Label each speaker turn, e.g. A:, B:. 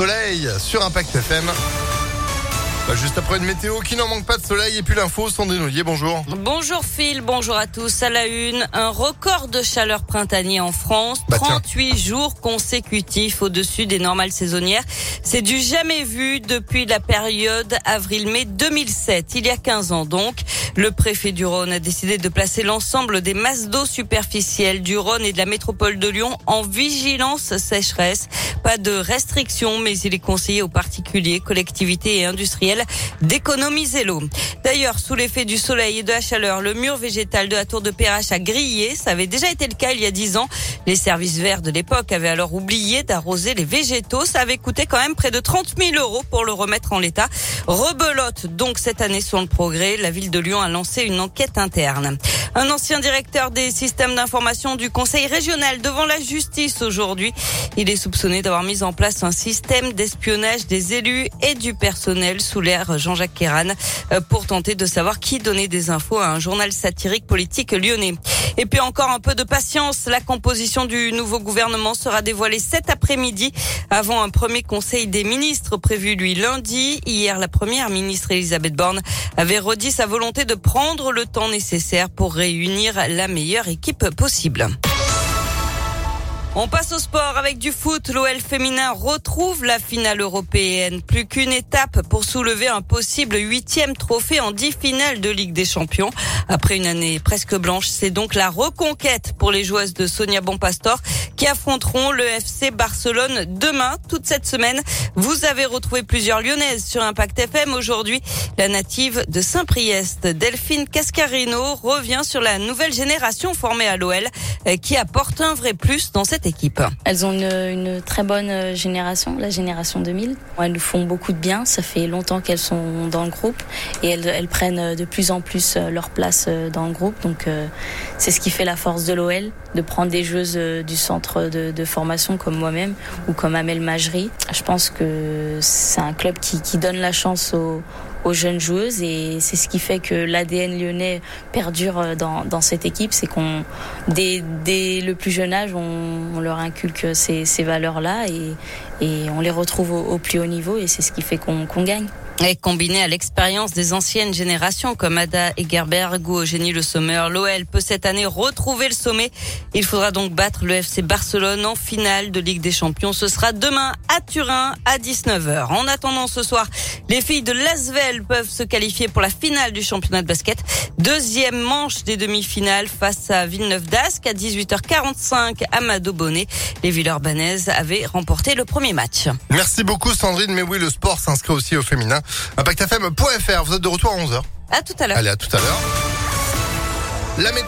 A: soleil sur Impact FM. Bah, juste après une météo qui n'en manque pas de soleil et puis l'info, Sandrine Ollier, bonjour.
B: Bonjour Phil, bonjour à tous. À la une, un record de chaleur printanier en France.
A: Bah, tiens.
B: 38 jours consécutifs au-dessus des normales saisonnières. C'est du jamais vu depuis la période avril-mai 2007, il y a 15 ans donc. Le préfet du Rhône a décidé de placer l'ensemble des masses d'eau superficielles du Rhône et de la métropole de Lyon en vigilance sécheresse. Pas de restrictions, mais il est conseillé aux particuliers, collectivités et industriels d'économiser l'eau. D'ailleurs, sous l'effet du soleil et de la chaleur, le mur végétal de la tour de Perrache a grillé. Ça avait déjà été le cas il y a dix ans. Les services verts de l'époque avaient alors oublié d'arroser les végétaux. Ça avait coûté quand même près de 30 000 euros pour le remettre en l'état. Rebelote donc cette année sur le progrès. La ville de Lyon a lancé une enquête interne. Un ancien directeur des systèmes d'information du Conseil régional devant la justice aujourd'hui. Il est soupçonné d'avoir mis en place un système d'espionnage des élus et du personnel sous l'ère Jean-Jacques Kéran euh, pour tenter de savoir qui donnait des infos à un journal satirique politique lyonnais. Et puis encore un peu de patience. La composition du nouveau gouvernement sera dévoilée cet après-midi avant un premier conseil des ministres prévu lui lundi. Hier, la première ministre Elisabeth Borne avait redit sa volonté de prendre le temps nécessaire pour réunir la meilleure équipe possible. On passe au sport avec du foot. L'OL féminin retrouve la finale européenne. Plus qu'une étape pour soulever un possible huitième trophée en dix finales de Ligue des Champions. Après une année presque blanche, c'est donc la reconquête pour les joueuses de Sonia Bonpastor qui affronteront le FC Barcelone demain. Toute cette semaine, vous avez retrouvé plusieurs lyonnaises sur Impact FM. Aujourd'hui, la native de Saint-Priest, Delphine Cascarino, revient sur la nouvelle génération formée à l'OL euh, qui apporte un vrai plus dans cette
C: Elles ont une, très bonne génération, la génération 2000. Elles nous font beaucoup de bien. Ça fait longtemps qu'elles sont dans le groupe et elles, prennent de plus en plus leur place dans le groupe. Donc euh, c'est ce qui fait la force de l'OL, de prendre des joueuses du centre de, de formation comme moi-même ou comme Amel Majri. Je pense que c'est un club qui, qui donne la chance aux aux jeunes joueuses et c'est ce qui fait que l'ADN lyonnais perdure dans, dans cette équipe, c'est qu'on dès, le plus jeune âge on, leur inculque ces, valeurs-là et, on les retrouve au, plus haut niveau et c'est ce qui fait qu'on gagne.
B: Et combiné à l'expérience des anciennes générations comme Ada Egerberg ou Eugénie Le Sommer, l'OL peut cette année retrouver le sommet. Il faudra donc battre le FC Barcelone en finale de Ligue des Champions. Ce sera demain à Turin à 19h. En attendant ce soir, les filles de Lasvel peuvent se qualifier pour la finale du championnat de basket. Deuxième manche des demi-finales face à Villeneuve d'Ascq à 18h45 à Mado Bonnet. Les Villeurbanaises avaient remporté le premier match.
A: Merci beaucoup Sandrine, mais oui, le sport s'inscrit aussi au féminin. ImpactFM.fr, vous êtes de retour à 11h.
B: À tout à l'heure.
A: Allez, à tout à l'heure. La météo.